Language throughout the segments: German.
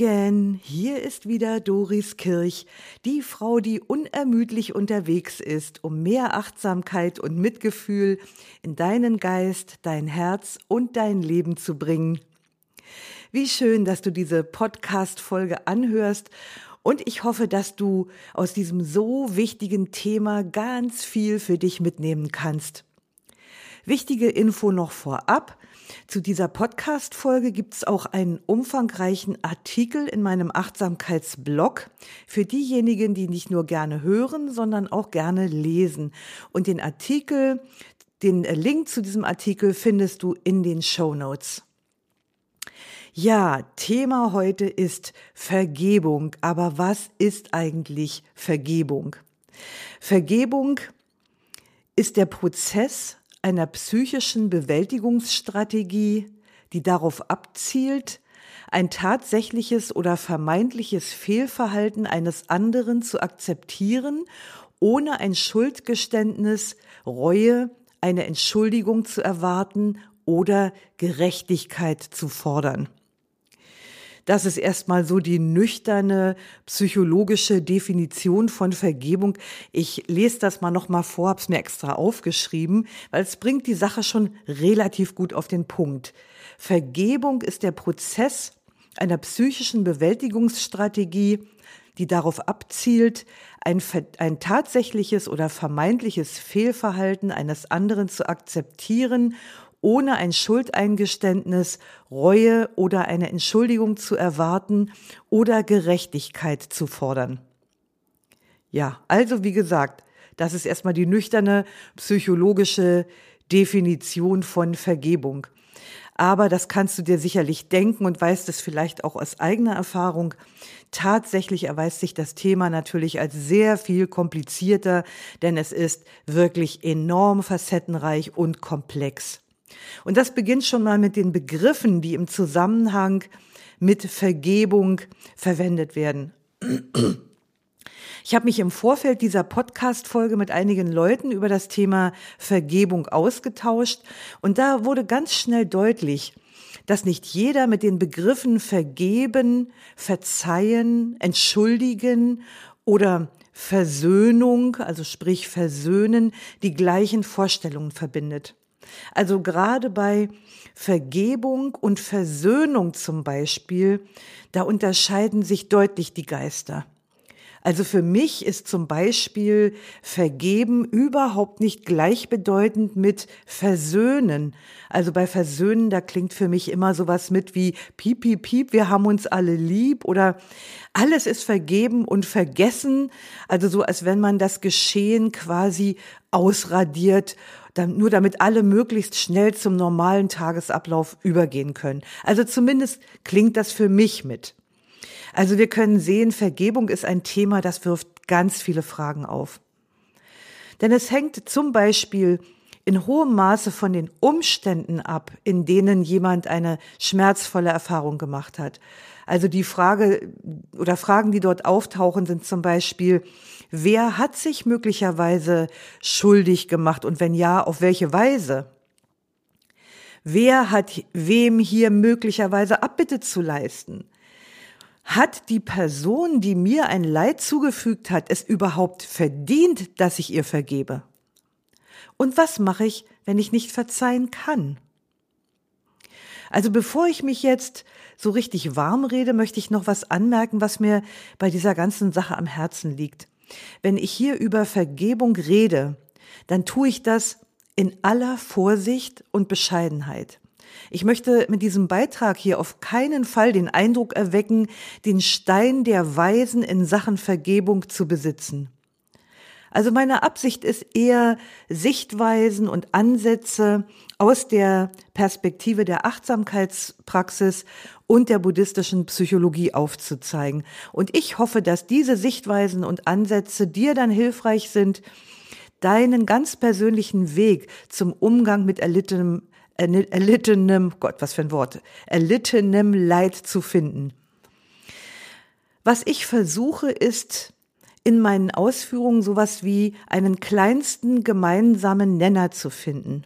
Again. Hier ist wieder Doris Kirch, die Frau, die unermüdlich unterwegs ist, um mehr Achtsamkeit und Mitgefühl in deinen Geist, dein Herz und dein Leben zu bringen. Wie schön, dass du diese Podcast-Folge anhörst und ich hoffe, dass du aus diesem so wichtigen Thema ganz viel für dich mitnehmen kannst. Wichtige Info noch vorab. Zu dieser Podcast-Folge gibt es auch einen umfangreichen Artikel in meinem Achtsamkeitsblog für diejenigen, die nicht nur gerne hören, sondern auch gerne lesen. Und den Artikel, den Link zu diesem Artikel findest du in den Show Notes. Ja, Thema heute ist Vergebung. Aber was ist eigentlich Vergebung? Vergebung ist der Prozess einer psychischen Bewältigungsstrategie, die darauf abzielt, ein tatsächliches oder vermeintliches Fehlverhalten eines anderen zu akzeptieren, ohne ein Schuldgeständnis, Reue, eine Entschuldigung zu erwarten oder Gerechtigkeit zu fordern. Das ist erstmal so die nüchterne psychologische Definition von Vergebung. Ich lese das mal nochmal vor, hab's mir extra aufgeschrieben, weil es bringt die Sache schon relativ gut auf den Punkt. Vergebung ist der Prozess einer psychischen Bewältigungsstrategie, die darauf abzielt, ein, ein tatsächliches oder vermeintliches Fehlverhalten eines anderen zu akzeptieren ohne ein Schuldeingeständnis, Reue oder eine Entschuldigung zu erwarten oder Gerechtigkeit zu fordern. Ja, also wie gesagt, das ist erstmal die nüchterne psychologische Definition von Vergebung. Aber das kannst du dir sicherlich denken und weißt es vielleicht auch aus eigener Erfahrung. Tatsächlich erweist sich das Thema natürlich als sehr viel komplizierter, denn es ist wirklich enorm facettenreich und komplex. Und das beginnt schon mal mit den Begriffen, die im Zusammenhang mit Vergebung verwendet werden. Ich habe mich im Vorfeld dieser Podcast-Folge mit einigen Leuten über das Thema Vergebung ausgetauscht und da wurde ganz schnell deutlich, dass nicht jeder mit den Begriffen vergeben, verzeihen, entschuldigen oder Versöhnung, also sprich versöhnen, die gleichen Vorstellungen verbindet. Also gerade bei Vergebung und Versöhnung zum Beispiel, da unterscheiden sich deutlich die Geister. Also für mich ist zum Beispiel vergeben überhaupt nicht gleichbedeutend mit versöhnen. Also bei versöhnen, da klingt für mich immer sowas mit wie piep, piep, piep, wir haben uns alle lieb oder alles ist vergeben und vergessen. Also so, als wenn man das Geschehen quasi ausradiert nur damit alle möglichst schnell zum normalen Tagesablauf übergehen können. Also zumindest klingt das für mich mit. Also wir können sehen, Vergebung ist ein Thema, das wirft ganz viele Fragen auf. Denn es hängt zum Beispiel in hohem Maße von den Umständen ab, in denen jemand eine schmerzvolle Erfahrung gemacht hat. Also die Frage oder Fragen, die dort auftauchen, sind zum Beispiel, wer hat sich möglicherweise schuldig gemacht und wenn ja, auf welche Weise? Wer hat wem hier möglicherweise Abbitte zu leisten? Hat die Person, die mir ein Leid zugefügt hat, es überhaupt verdient, dass ich ihr vergebe? Und was mache ich, wenn ich nicht verzeihen kann? Also bevor ich mich jetzt so richtig warm rede, möchte ich noch was anmerken, was mir bei dieser ganzen Sache am Herzen liegt. Wenn ich hier über Vergebung rede, dann tue ich das in aller Vorsicht und Bescheidenheit. Ich möchte mit diesem Beitrag hier auf keinen Fall den Eindruck erwecken, den Stein der Weisen in Sachen Vergebung zu besitzen. Also meine Absicht ist eher, Sichtweisen und Ansätze aus der Perspektive der Achtsamkeitspraxis und der buddhistischen Psychologie aufzuzeigen. Und ich hoffe, dass diese Sichtweisen und Ansätze dir dann hilfreich sind, deinen ganz persönlichen Weg zum Umgang mit erlittenem, erlittenem, Gott, was für ein Wort, erlittenem Leid zu finden. Was ich versuche, ist in meinen Ausführungen sowas wie einen kleinsten gemeinsamen Nenner zu finden.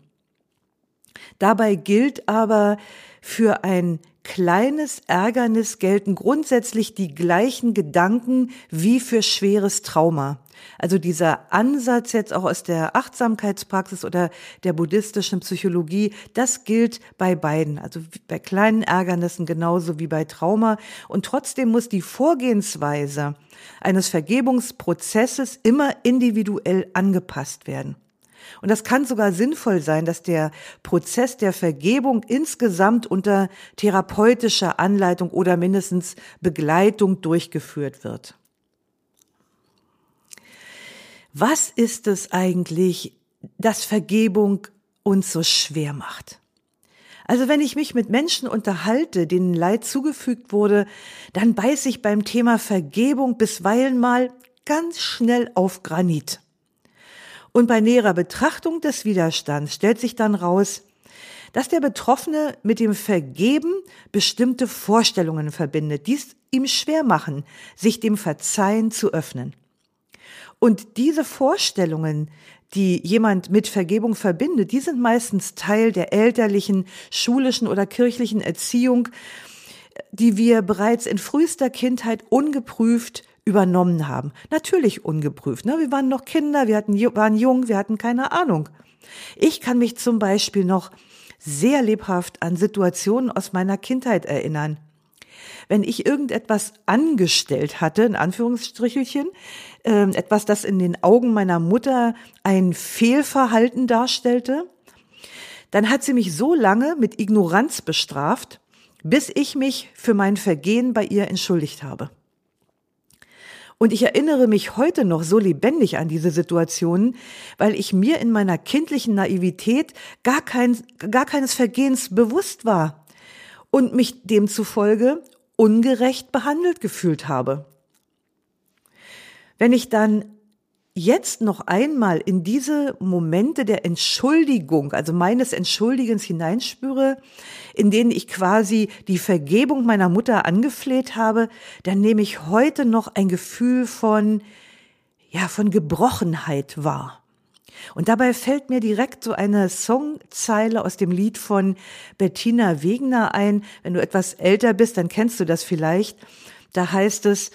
Dabei gilt aber, für ein kleines Ärgernis gelten grundsätzlich die gleichen Gedanken wie für schweres Trauma. Also dieser Ansatz jetzt auch aus der Achtsamkeitspraxis oder der buddhistischen Psychologie, das gilt bei beiden, also bei kleinen Ärgernissen genauso wie bei Trauma. Und trotzdem muss die Vorgehensweise eines Vergebungsprozesses immer individuell angepasst werden. Und das kann sogar sinnvoll sein, dass der Prozess der Vergebung insgesamt unter therapeutischer Anleitung oder mindestens Begleitung durchgeführt wird. Was ist es eigentlich, dass Vergebung uns so schwer macht? Also wenn ich mich mit Menschen unterhalte, denen Leid zugefügt wurde, dann beiß ich beim Thema Vergebung bisweilen mal ganz schnell auf Granit. Und bei näherer Betrachtung des Widerstands stellt sich dann raus, dass der Betroffene mit dem Vergeben bestimmte Vorstellungen verbindet, die es ihm schwer machen, sich dem Verzeihen zu öffnen. Und diese Vorstellungen, die jemand mit Vergebung verbindet, die sind meistens Teil der elterlichen, schulischen oder kirchlichen Erziehung, die wir bereits in frühester Kindheit ungeprüft übernommen haben. Natürlich ungeprüft. Ne? Wir waren noch Kinder, wir hatten, waren jung, wir hatten keine Ahnung. Ich kann mich zum Beispiel noch sehr lebhaft an Situationen aus meiner Kindheit erinnern. Wenn ich irgendetwas angestellt hatte, in Anführungsstrichelchen, äh, etwas, das in den Augen meiner Mutter ein Fehlverhalten darstellte, dann hat sie mich so lange mit Ignoranz bestraft, bis ich mich für mein Vergehen bei ihr entschuldigt habe. Und ich erinnere mich heute noch so lebendig an diese Situationen, weil ich mir in meiner kindlichen Naivität gar, kein, gar keines Vergehens bewusst war und mich demzufolge ungerecht behandelt gefühlt habe. Wenn ich dann jetzt noch einmal in diese Momente der Entschuldigung, also meines Entschuldigens hineinspüre, in denen ich quasi die Vergebung meiner Mutter angefleht habe, dann nehme ich heute noch ein Gefühl von, ja, von Gebrochenheit wahr. Und dabei fällt mir direkt so eine Songzeile aus dem Lied von Bettina Wegner ein. Wenn du etwas älter bist, dann kennst du das vielleicht. Da heißt es,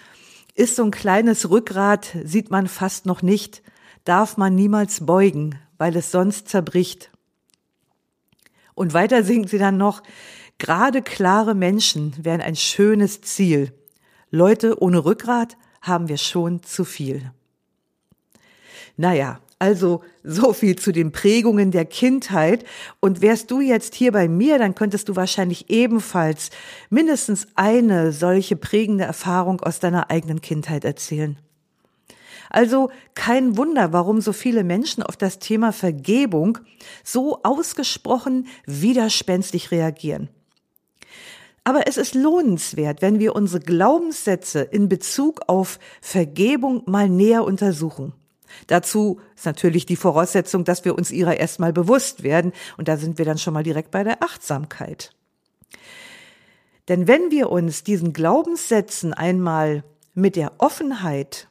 ist so ein kleines Rückgrat, sieht man fast noch nicht, darf man niemals beugen, weil es sonst zerbricht. Und weiter singt sie dann noch, gerade klare Menschen wären ein schönes Ziel. Leute ohne Rückgrat haben wir schon zu viel. Naja, also so viel zu den Prägungen der Kindheit. Und wärst du jetzt hier bei mir, dann könntest du wahrscheinlich ebenfalls mindestens eine solche prägende Erfahrung aus deiner eigenen Kindheit erzählen. Also kein Wunder, warum so viele Menschen auf das Thema Vergebung so ausgesprochen widerspenstig reagieren. Aber es ist lohnenswert, wenn wir unsere Glaubenssätze in Bezug auf Vergebung mal näher untersuchen. Dazu ist natürlich die Voraussetzung, dass wir uns ihrer erstmal bewusst werden. Und da sind wir dann schon mal direkt bei der Achtsamkeit. Denn wenn wir uns diesen Glaubenssätzen einmal mit der Offenheit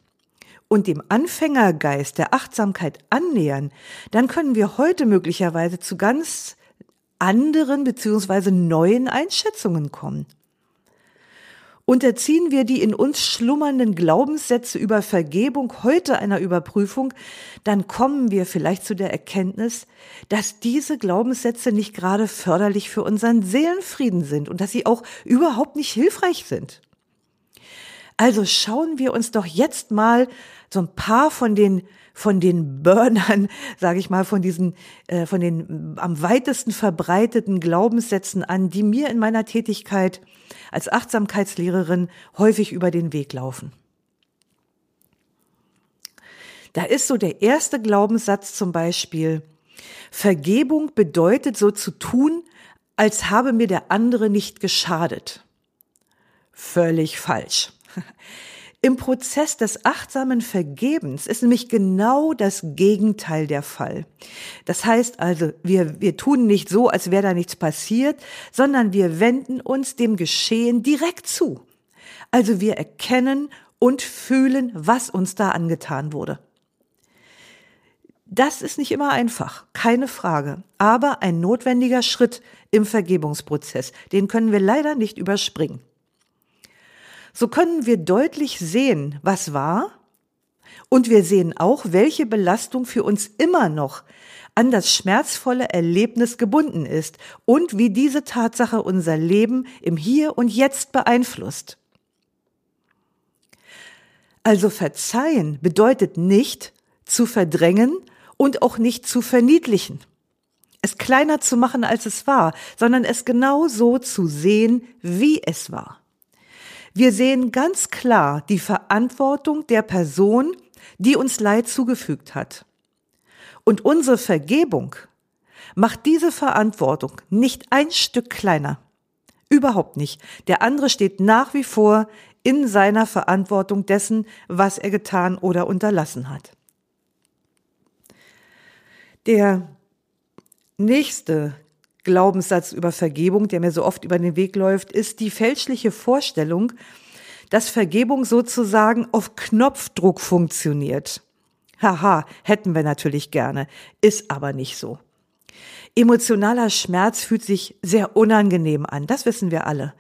und dem Anfängergeist der Achtsamkeit annähern, dann können wir heute möglicherweise zu ganz anderen beziehungsweise neuen Einschätzungen kommen. Unterziehen wir die in uns schlummernden Glaubenssätze über Vergebung heute einer Überprüfung, dann kommen wir vielleicht zu der Erkenntnis, dass diese Glaubenssätze nicht gerade förderlich für unseren Seelenfrieden sind und dass sie auch überhaupt nicht hilfreich sind. Also schauen wir uns doch jetzt mal so ein paar von den von den Burnern, sage ich mal, von diesen, äh, von den am weitesten verbreiteten Glaubenssätzen an, die mir in meiner Tätigkeit als Achtsamkeitslehrerin häufig über den Weg laufen. Da ist so der erste Glaubenssatz zum Beispiel, Vergebung bedeutet so zu tun, als habe mir der andere nicht geschadet. Völlig falsch. Im Prozess des achtsamen Vergebens ist nämlich genau das Gegenteil der Fall. Das heißt also, wir, wir tun nicht so, als wäre da nichts passiert, sondern wir wenden uns dem Geschehen direkt zu. Also wir erkennen und fühlen, was uns da angetan wurde. Das ist nicht immer einfach, keine Frage, aber ein notwendiger Schritt im Vergebungsprozess. Den können wir leider nicht überspringen. So können wir deutlich sehen, was war, und wir sehen auch, welche Belastung für uns immer noch an das schmerzvolle Erlebnis gebunden ist und wie diese Tatsache unser Leben im Hier und Jetzt beeinflusst. Also verzeihen bedeutet nicht zu verdrängen und auch nicht zu verniedlichen, es kleiner zu machen, als es war, sondern es genau so zu sehen, wie es war. Wir sehen ganz klar die Verantwortung der Person, die uns Leid zugefügt hat. Und unsere Vergebung macht diese Verantwortung nicht ein Stück kleiner. Überhaupt nicht. Der andere steht nach wie vor in seiner Verantwortung dessen, was er getan oder unterlassen hat. Der nächste Glaubenssatz über Vergebung, der mir so oft über den Weg läuft, ist die fälschliche Vorstellung, dass Vergebung sozusagen auf Knopfdruck funktioniert. Haha, hätten wir natürlich gerne, ist aber nicht so. Emotionaler Schmerz fühlt sich sehr unangenehm an, das wissen wir alle.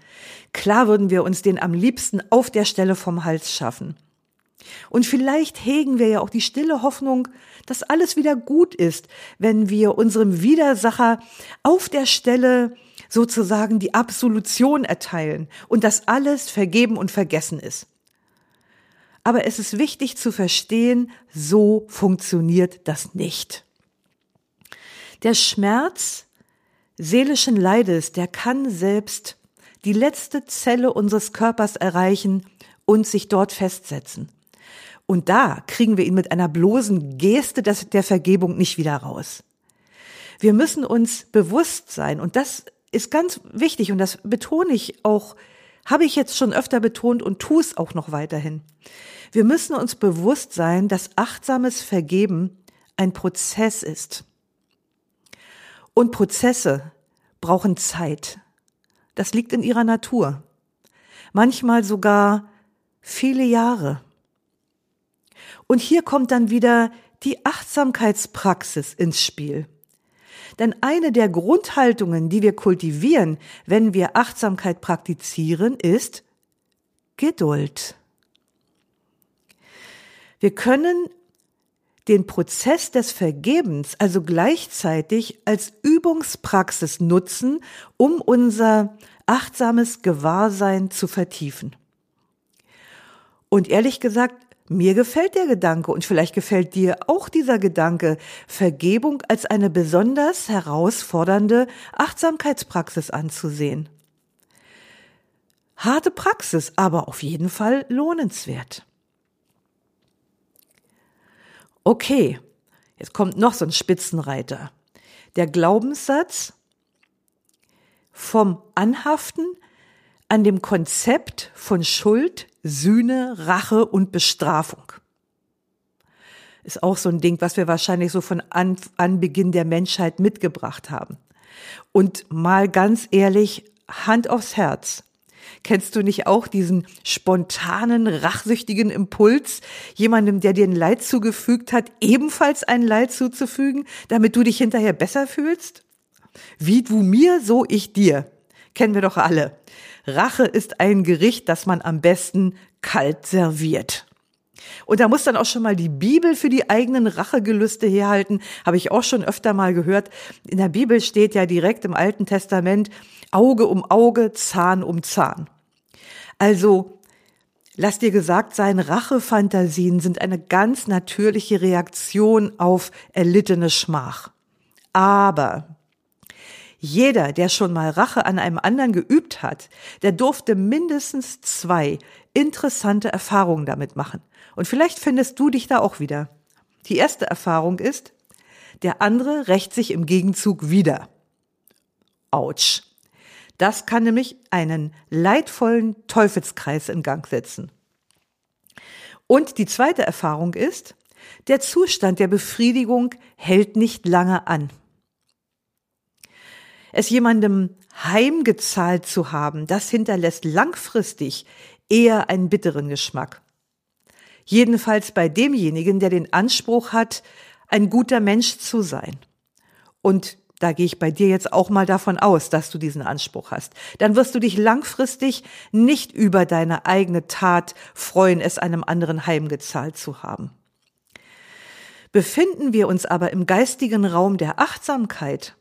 Klar würden wir uns den am liebsten auf der Stelle vom Hals schaffen. Und vielleicht hegen wir ja auch die stille Hoffnung, dass alles wieder gut ist, wenn wir unserem Widersacher auf der Stelle sozusagen die Absolution erteilen und dass alles vergeben und vergessen ist. Aber es ist wichtig zu verstehen, so funktioniert das nicht. Der Schmerz seelischen Leides, der kann selbst die letzte Zelle unseres Körpers erreichen und sich dort festsetzen. Und da kriegen wir ihn mit einer bloßen Geste der Vergebung nicht wieder raus. Wir müssen uns bewusst sein, und das ist ganz wichtig, und das betone ich auch, habe ich jetzt schon öfter betont und tue es auch noch weiterhin. Wir müssen uns bewusst sein, dass achtsames Vergeben ein Prozess ist. Und Prozesse brauchen Zeit. Das liegt in ihrer Natur. Manchmal sogar viele Jahre. Und hier kommt dann wieder die Achtsamkeitspraxis ins Spiel. Denn eine der Grundhaltungen, die wir kultivieren, wenn wir Achtsamkeit praktizieren, ist Geduld. Wir können den Prozess des Vergebens also gleichzeitig als Übungspraxis nutzen, um unser achtsames Gewahrsein zu vertiefen. Und ehrlich gesagt, mir gefällt der Gedanke und vielleicht gefällt dir auch dieser Gedanke, Vergebung als eine besonders herausfordernde Achtsamkeitspraxis anzusehen. Harte Praxis, aber auf jeden Fall lohnenswert. Okay, jetzt kommt noch so ein Spitzenreiter. Der Glaubenssatz vom Anhaften an dem Konzept von Schuld, Sühne, Rache und Bestrafung. Ist auch so ein Ding, was wir wahrscheinlich so von An Anbeginn der Menschheit mitgebracht haben. Und mal ganz ehrlich, Hand aufs Herz. Kennst du nicht auch diesen spontanen, rachsüchtigen Impuls, jemandem, der dir ein Leid zugefügt hat, ebenfalls ein Leid zuzufügen, damit du dich hinterher besser fühlst? Wie du mir, so ich dir. Kennen wir doch alle. Rache ist ein Gericht, das man am besten kalt serviert. Und da muss dann auch schon mal die Bibel für die eigenen Rachegelüste herhalten, habe ich auch schon öfter mal gehört. In der Bibel steht ja direkt im Alten Testament Auge um Auge, Zahn um Zahn. Also, lass dir gesagt sein, Rachefantasien sind eine ganz natürliche Reaktion auf erlittene Schmach. Aber jeder, der schon mal Rache an einem anderen geübt hat, der durfte mindestens zwei interessante Erfahrungen damit machen. Und vielleicht findest du dich da auch wieder. Die erste Erfahrung ist, der andere rächt sich im Gegenzug wieder. Autsch. Das kann nämlich einen leidvollen Teufelskreis in Gang setzen. Und die zweite Erfahrung ist, der Zustand der Befriedigung hält nicht lange an. Es jemandem heimgezahlt zu haben, das hinterlässt langfristig eher einen bitteren Geschmack. Jedenfalls bei demjenigen, der den Anspruch hat, ein guter Mensch zu sein. Und da gehe ich bei dir jetzt auch mal davon aus, dass du diesen Anspruch hast. Dann wirst du dich langfristig nicht über deine eigene Tat freuen, es einem anderen heimgezahlt zu haben. Befinden wir uns aber im geistigen Raum der Achtsamkeit,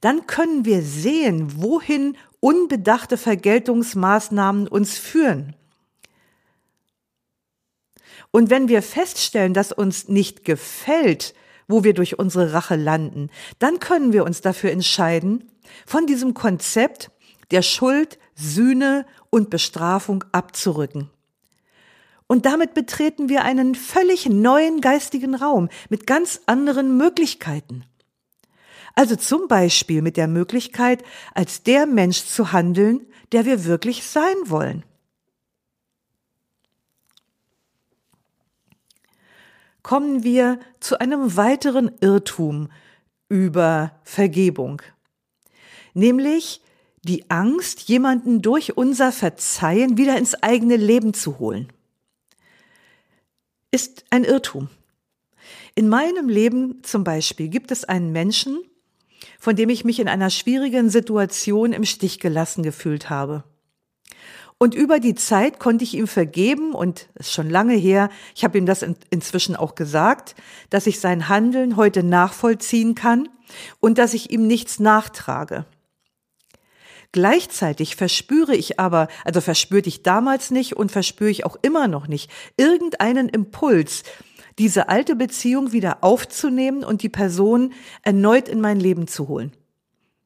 dann können wir sehen, wohin unbedachte Vergeltungsmaßnahmen uns führen. Und wenn wir feststellen, dass uns nicht gefällt, wo wir durch unsere Rache landen, dann können wir uns dafür entscheiden, von diesem Konzept der Schuld, Sühne und Bestrafung abzurücken. Und damit betreten wir einen völlig neuen geistigen Raum mit ganz anderen Möglichkeiten. Also zum Beispiel mit der Möglichkeit, als der Mensch zu handeln, der wir wirklich sein wollen. kommen wir zu einem weiteren Irrtum über Vergebung, nämlich die Angst, jemanden durch unser Verzeihen wieder ins eigene Leben zu holen. Ist ein Irrtum. In meinem Leben zum Beispiel gibt es einen Menschen, von dem ich mich in einer schwierigen Situation im Stich gelassen gefühlt habe. Und über die Zeit konnte ich ihm vergeben und ist schon lange her, ich habe ihm das in, inzwischen auch gesagt, dass ich sein Handeln heute nachvollziehen kann und dass ich ihm nichts nachtrage. Gleichzeitig verspüre ich aber, also verspürte ich damals nicht und verspüre ich auch immer noch nicht, irgendeinen Impuls, diese alte Beziehung wieder aufzunehmen und die Person erneut in mein Leben zu holen.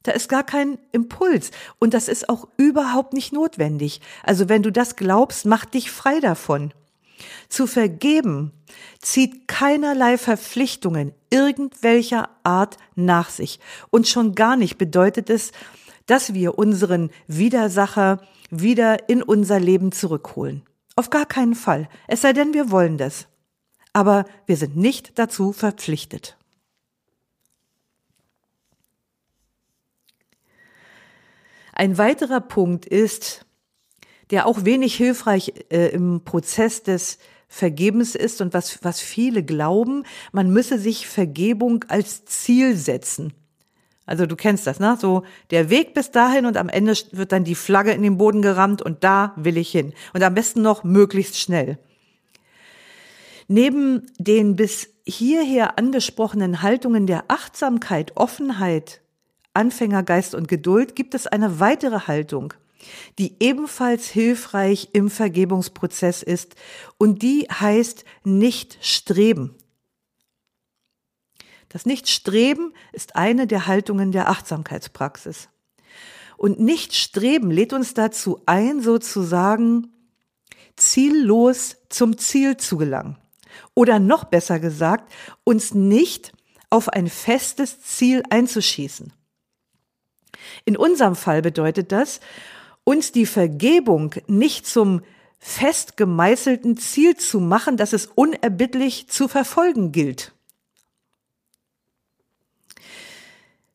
Da ist gar kein Impuls. Und das ist auch überhaupt nicht notwendig. Also wenn du das glaubst, mach dich frei davon. Zu vergeben zieht keinerlei Verpflichtungen irgendwelcher Art nach sich. Und schon gar nicht bedeutet es, dass wir unseren Widersacher wieder in unser Leben zurückholen. Auf gar keinen Fall. Es sei denn, wir wollen das. Aber wir sind nicht dazu verpflichtet. Ein weiterer Punkt ist, der auch wenig hilfreich äh, im Prozess des Vergebens ist und was, was viele glauben, man müsse sich Vergebung als Ziel setzen. Also du kennst das, ne? So der Weg bis dahin und am Ende wird dann die Flagge in den Boden gerammt und da will ich hin. Und am besten noch möglichst schnell. Neben den bis hierher angesprochenen Haltungen der Achtsamkeit, Offenheit, Anfängergeist und Geduld gibt es eine weitere Haltung, die ebenfalls hilfreich im Vergebungsprozess ist und die heißt nicht streben. Das Nichtstreben ist eine der Haltungen der Achtsamkeitspraxis. Und Nichtstreben lädt uns dazu ein, sozusagen ziellos zum Ziel zu gelangen. Oder noch besser gesagt, uns nicht auf ein festes Ziel einzuschießen. In unserem Fall bedeutet das, uns die Vergebung nicht zum fest gemeißelten Ziel zu machen, das es unerbittlich zu verfolgen gilt.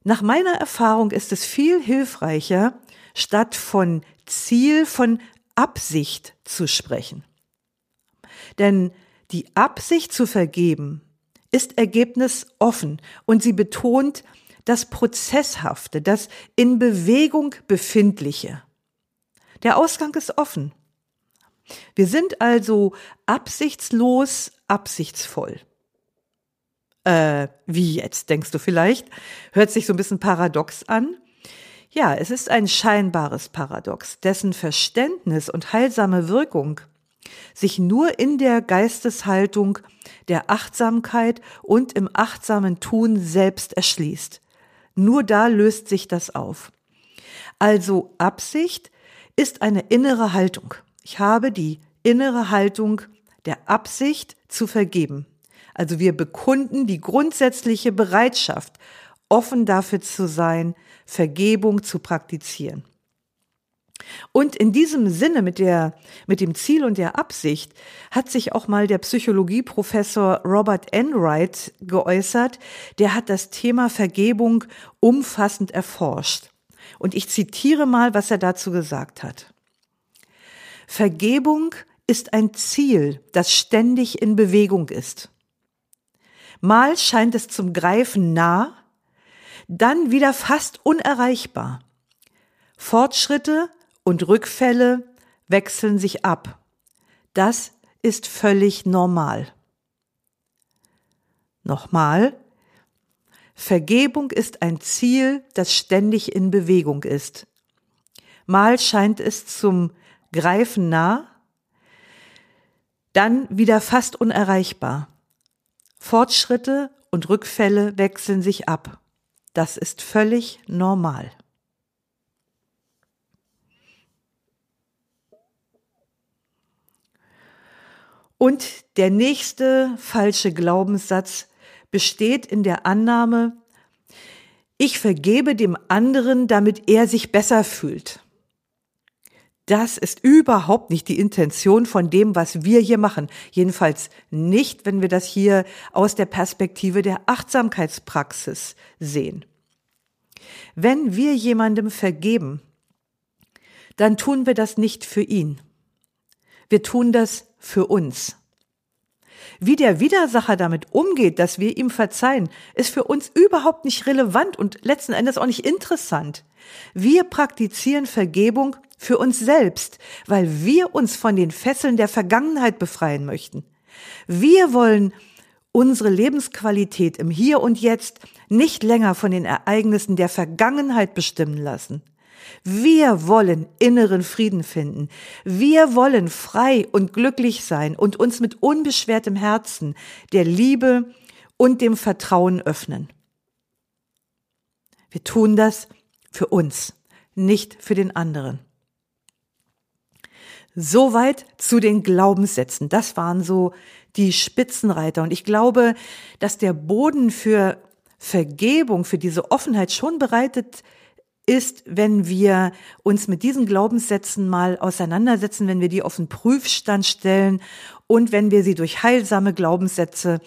Nach meiner Erfahrung ist es viel hilfreicher, statt von Ziel, von Absicht zu sprechen. Denn die Absicht zu vergeben ist ergebnisoffen und sie betont das Prozesshafte, das in Bewegung befindliche. Der Ausgang ist offen. Wir sind also absichtslos, absichtsvoll. Äh, wie jetzt, denkst du vielleicht? Hört sich so ein bisschen paradox an. Ja, es ist ein scheinbares Paradox, dessen Verständnis und heilsame Wirkung sich nur in der Geisteshaltung der Achtsamkeit und im achtsamen Tun selbst erschließt. Nur da löst sich das auf. Also Absicht ist eine innere Haltung. Ich habe die innere Haltung der Absicht zu vergeben. Also wir bekunden die grundsätzliche Bereitschaft, offen dafür zu sein, Vergebung zu praktizieren. Und in diesem Sinne mit der, mit dem Ziel und der Absicht hat sich auch mal der Psychologieprofessor Robert Enright geäußert. Der hat das Thema Vergebung umfassend erforscht. Und ich zitiere mal, was er dazu gesagt hat. Vergebung ist ein Ziel, das ständig in Bewegung ist. Mal scheint es zum Greifen nah, dann wieder fast unerreichbar. Fortschritte und Rückfälle wechseln sich ab. Das ist völlig normal. Nochmal. Vergebung ist ein Ziel, das ständig in Bewegung ist. Mal scheint es zum Greifen nah, dann wieder fast unerreichbar. Fortschritte und Rückfälle wechseln sich ab. Das ist völlig normal. Und der nächste falsche Glaubenssatz besteht in der Annahme, ich vergebe dem anderen, damit er sich besser fühlt. Das ist überhaupt nicht die Intention von dem, was wir hier machen. Jedenfalls nicht, wenn wir das hier aus der Perspektive der Achtsamkeitspraxis sehen. Wenn wir jemandem vergeben, dann tun wir das nicht für ihn. Wir tun das für uns. Wie der Widersacher damit umgeht, dass wir ihm verzeihen, ist für uns überhaupt nicht relevant und letzten Endes auch nicht interessant. Wir praktizieren Vergebung für uns selbst, weil wir uns von den Fesseln der Vergangenheit befreien möchten. Wir wollen unsere Lebensqualität im Hier und Jetzt nicht länger von den Ereignissen der Vergangenheit bestimmen lassen. Wir wollen inneren Frieden finden. Wir wollen frei und glücklich sein und uns mit unbeschwertem Herzen der Liebe und dem Vertrauen öffnen. Wir tun das für uns, nicht für den anderen. Soweit zu den Glaubenssätzen. Das waren so die Spitzenreiter. Und ich glaube, dass der Boden für Vergebung, für diese Offenheit schon bereitet ist, wenn wir uns mit diesen Glaubenssätzen mal auseinandersetzen, wenn wir die auf den Prüfstand stellen und wenn wir sie durch heilsame Glaubenssätze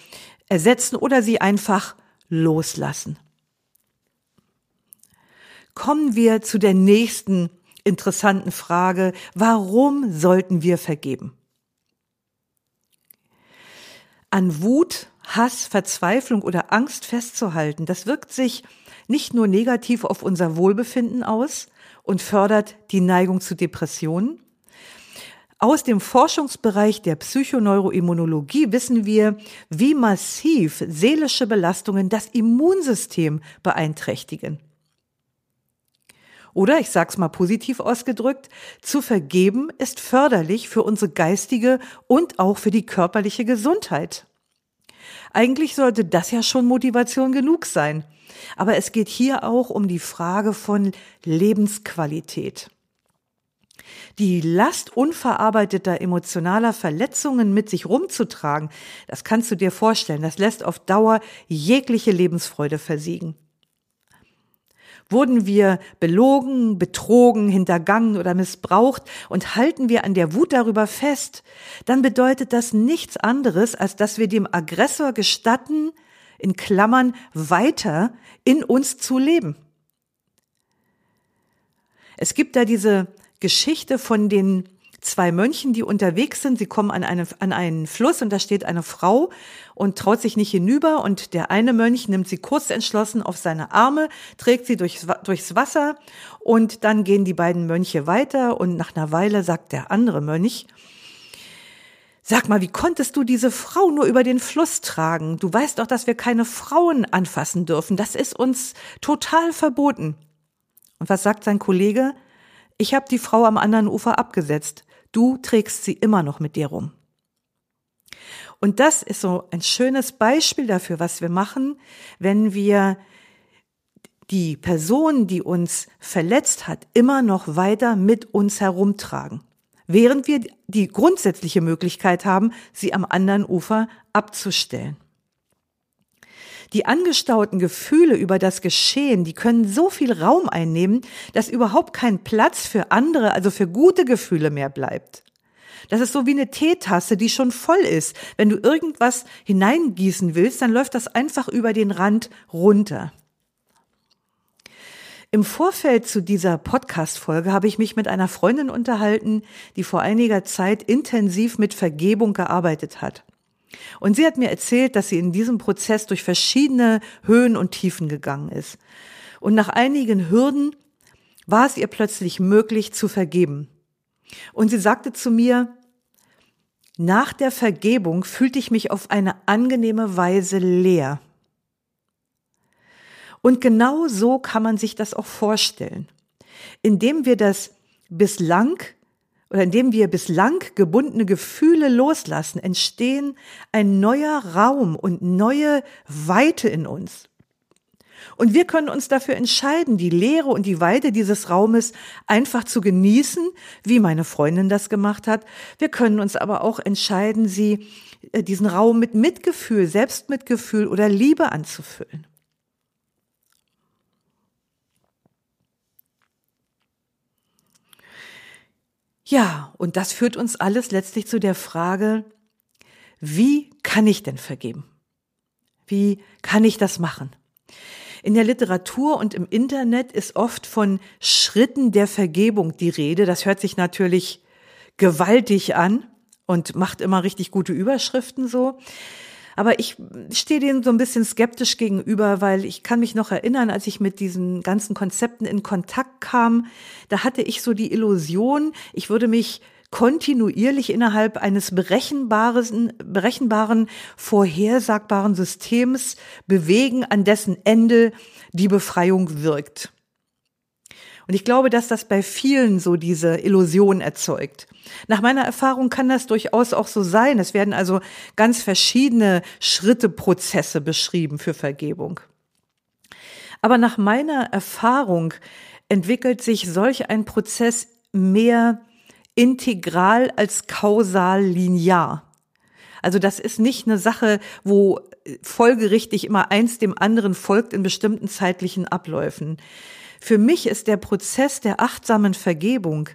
ersetzen oder sie einfach loslassen. Kommen wir zu der nächsten interessanten Frage, warum sollten wir vergeben? An Wut, Hass, Verzweiflung oder Angst festzuhalten, das wirkt sich nicht nur negativ auf unser Wohlbefinden aus und fördert die Neigung zu Depressionen. Aus dem Forschungsbereich der Psychoneuroimmunologie wissen wir, wie massiv seelische Belastungen das Immunsystem beeinträchtigen. Oder ich sag's mal positiv ausgedrückt, zu vergeben ist förderlich für unsere geistige und auch für die körperliche Gesundheit. Eigentlich sollte das ja schon Motivation genug sein. Aber es geht hier auch um die Frage von Lebensqualität. Die Last unverarbeiteter emotionaler Verletzungen mit sich rumzutragen, das kannst du dir vorstellen, das lässt auf Dauer jegliche Lebensfreude versiegen. Wurden wir belogen, betrogen, hintergangen oder missbraucht und halten wir an der Wut darüber fest, dann bedeutet das nichts anderes, als dass wir dem Aggressor gestatten, in Klammern weiter in uns zu leben. Es gibt da diese Geschichte von den zwei Mönchen, die unterwegs sind. Sie kommen an, eine, an einen Fluss und da steht eine Frau und traut sich nicht hinüber und der eine Mönch nimmt sie kurzentschlossen auf seine Arme, trägt sie durchs, durchs Wasser und dann gehen die beiden Mönche weiter und nach einer Weile sagt der andere Mönch, Sag mal, wie konntest du diese Frau nur über den Fluss tragen? Du weißt doch, dass wir keine Frauen anfassen dürfen. Das ist uns total verboten. Und was sagt sein Kollege? Ich habe die Frau am anderen Ufer abgesetzt. Du trägst sie immer noch mit dir rum. Und das ist so ein schönes Beispiel dafür, was wir machen, wenn wir die Person, die uns verletzt hat, immer noch weiter mit uns herumtragen, während wir die grundsätzliche Möglichkeit haben, sie am anderen Ufer abzustellen. Die angestauten Gefühle über das Geschehen, die können so viel Raum einnehmen, dass überhaupt kein Platz für andere, also für gute Gefühle mehr bleibt. Das ist so wie eine Teetasse, die schon voll ist. Wenn du irgendwas hineingießen willst, dann läuft das einfach über den Rand runter. Im Vorfeld zu dieser Podcast-Folge habe ich mich mit einer Freundin unterhalten, die vor einiger Zeit intensiv mit Vergebung gearbeitet hat. Und sie hat mir erzählt, dass sie in diesem Prozess durch verschiedene Höhen und Tiefen gegangen ist. Und nach einigen Hürden war es ihr plötzlich möglich zu vergeben. Und sie sagte zu mir, nach der Vergebung fühlte ich mich auf eine angenehme Weise leer. Und genau so kann man sich das auch vorstellen. Indem wir das bislang oder indem wir bislang gebundene Gefühle loslassen, entstehen ein neuer Raum und neue Weite in uns. Und wir können uns dafür entscheiden, die Leere und die Weite dieses Raumes einfach zu genießen, wie meine Freundin das gemacht hat. Wir können uns aber auch entscheiden, sie, äh, diesen Raum mit Mitgefühl, Selbstmitgefühl oder Liebe anzufüllen. Ja, und das führt uns alles letztlich zu der Frage, wie kann ich denn vergeben? Wie kann ich das machen? In der Literatur und im Internet ist oft von Schritten der Vergebung die Rede. Das hört sich natürlich gewaltig an und macht immer richtig gute Überschriften so. Aber ich stehe denen so ein bisschen skeptisch gegenüber, weil ich kann mich noch erinnern, als ich mit diesen ganzen Konzepten in Kontakt kam, da hatte ich so die Illusion, ich würde mich kontinuierlich innerhalb eines berechenbaren, berechenbaren, vorhersagbaren Systems bewegen, an dessen Ende die Befreiung wirkt. Und ich glaube, dass das bei vielen so diese Illusion erzeugt. Nach meiner Erfahrung kann das durchaus auch so sein. Es werden also ganz verschiedene Schritte, Prozesse beschrieben für Vergebung. Aber nach meiner Erfahrung entwickelt sich solch ein Prozess mehr integral als kausal linear. Also das ist nicht eine Sache, wo folgerichtig immer eins dem anderen folgt in bestimmten zeitlichen Abläufen. Für mich ist der Prozess der achtsamen Vergebung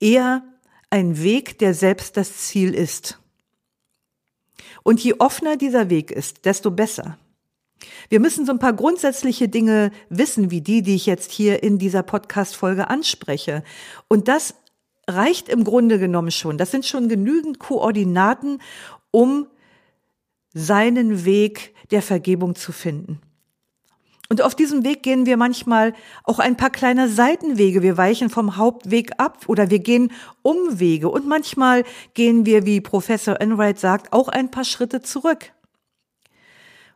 eher ein Weg, der selbst das Ziel ist. Und je offener dieser Weg ist, desto besser. Wir müssen so ein paar grundsätzliche Dinge wissen, wie die, die ich jetzt hier in dieser Podcast-Folge anspreche. Und das reicht im Grunde genommen schon. Das sind schon genügend Koordinaten, um seinen Weg der Vergebung zu finden. Und auf diesem Weg gehen wir manchmal auch ein paar kleine Seitenwege. Wir weichen vom Hauptweg ab oder wir gehen Umwege. Und manchmal gehen wir, wie Professor Enright sagt, auch ein paar Schritte zurück.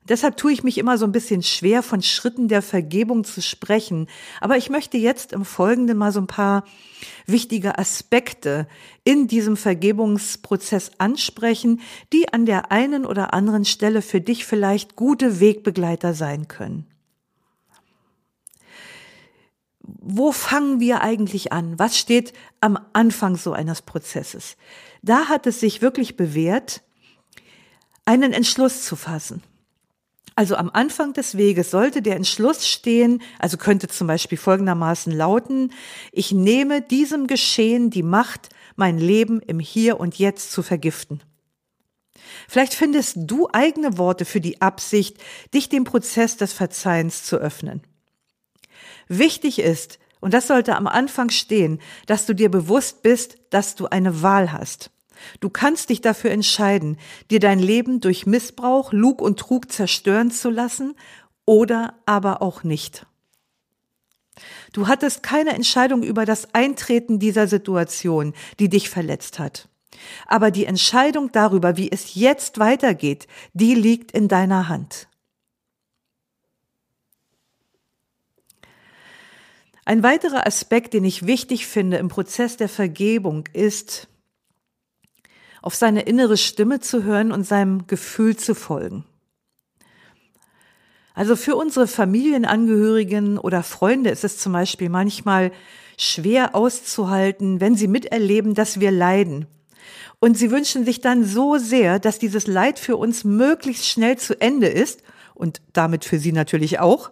Deshalb tue ich mich immer so ein bisschen schwer, von Schritten der Vergebung zu sprechen. Aber ich möchte jetzt im Folgenden mal so ein paar wichtige Aspekte in diesem Vergebungsprozess ansprechen, die an der einen oder anderen Stelle für dich vielleicht gute Wegbegleiter sein können wo fangen wir eigentlich an? Was steht am Anfang so eines Prozesses? Da hat es sich wirklich bewährt, einen Entschluss zu fassen. Also am Anfang des Weges sollte der Entschluss stehen, also könnte zum Beispiel folgendermaßen lauten, ich nehme diesem Geschehen die Macht, mein Leben im Hier und Jetzt zu vergiften. Vielleicht findest du eigene Worte für die Absicht, dich dem Prozess des Verzeihens zu öffnen. Wichtig ist, und das sollte am Anfang stehen, dass du dir bewusst bist, dass du eine Wahl hast. Du kannst dich dafür entscheiden, dir dein Leben durch Missbrauch, Lug und Trug zerstören zu lassen oder aber auch nicht. Du hattest keine Entscheidung über das Eintreten dieser Situation, die dich verletzt hat. Aber die Entscheidung darüber, wie es jetzt weitergeht, die liegt in deiner Hand. Ein weiterer Aspekt, den ich wichtig finde im Prozess der Vergebung, ist, auf seine innere Stimme zu hören und seinem Gefühl zu folgen. Also für unsere Familienangehörigen oder Freunde ist es zum Beispiel manchmal schwer auszuhalten, wenn sie miterleben, dass wir leiden. Und sie wünschen sich dann so sehr, dass dieses Leid für uns möglichst schnell zu Ende ist und damit für sie natürlich auch,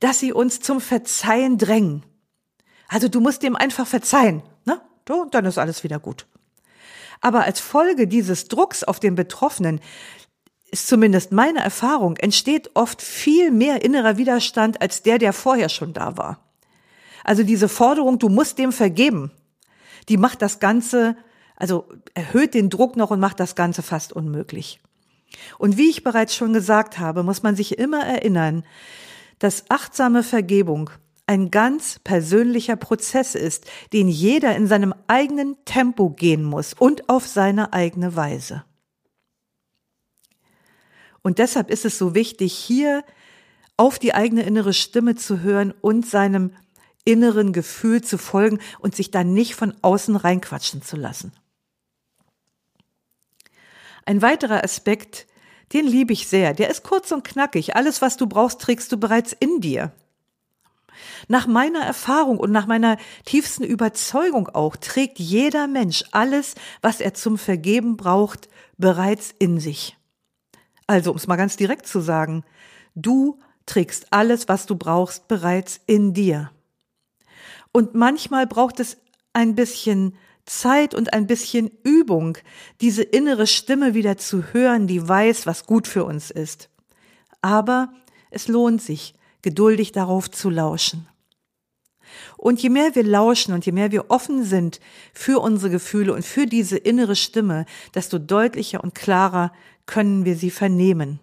dass sie uns zum Verzeihen drängen. Also du musst dem einfach verzeihen, ne? Und dann ist alles wieder gut. Aber als Folge dieses Drucks auf den Betroffenen ist zumindest meine Erfahrung, entsteht oft viel mehr innerer Widerstand als der, der vorher schon da war. Also diese Forderung, du musst dem vergeben, die macht das Ganze, also erhöht den Druck noch und macht das Ganze fast unmöglich. Und wie ich bereits schon gesagt habe, muss man sich immer erinnern, dass achtsame Vergebung ein ganz persönlicher Prozess ist, den jeder in seinem eigenen Tempo gehen muss und auf seine eigene Weise. Und deshalb ist es so wichtig, hier auf die eigene innere Stimme zu hören und seinem inneren Gefühl zu folgen und sich dann nicht von außen reinquatschen zu lassen. Ein weiterer Aspekt, den liebe ich sehr, der ist kurz und knackig. Alles, was du brauchst, trägst du bereits in dir. Nach meiner Erfahrung und nach meiner tiefsten Überzeugung auch trägt jeder Mensch alles, was er zum Vergeben braucht, bereits in sich. Also, um es mal ganz direkt zu sagen, du trägst alles, was du brauchst, bereits in dir. Und manchmal braucht es ein bisschen Zeit und ein bisschen Übung, diese innere Stimme wieder zu hören, die weiß, was gut für uns ist. Aber es lohnt sich, geduldig darauf zu lauschen. Und je mehr wir lauschen und je mehr wir offen sind für unsere Gefühle und für diese innere Stimme, desto deutlicher und klarer können wir sie vernehmen.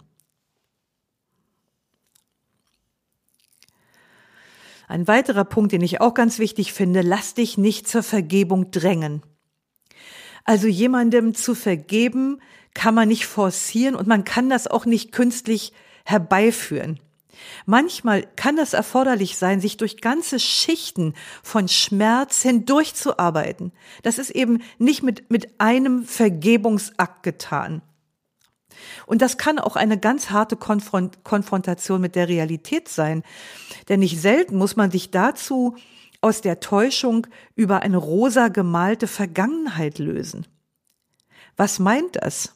Ein weiterer Punkt, den ich auch ganz wichtig finde, lass dich nicht zur Vergebung drängen. Also jemandem zu vergeben, kann man nicht forcieren und man kann das auch nicht künstlich herbeiführen. Manchmal kann es erforderlich sein, sich durch ganze Schichten von Schmerz hindurchzuarbeiten. Das ist eben nicht mit, mit einem Vergebungsakt getan. Und das kann auch eine ganz harte Konfront Konfrontation mit der Realität sein. Denn nicht selten muss man sich dazu aus der Täuschung über eine rosa gemalte Vergangenheit lösen. Was meint das?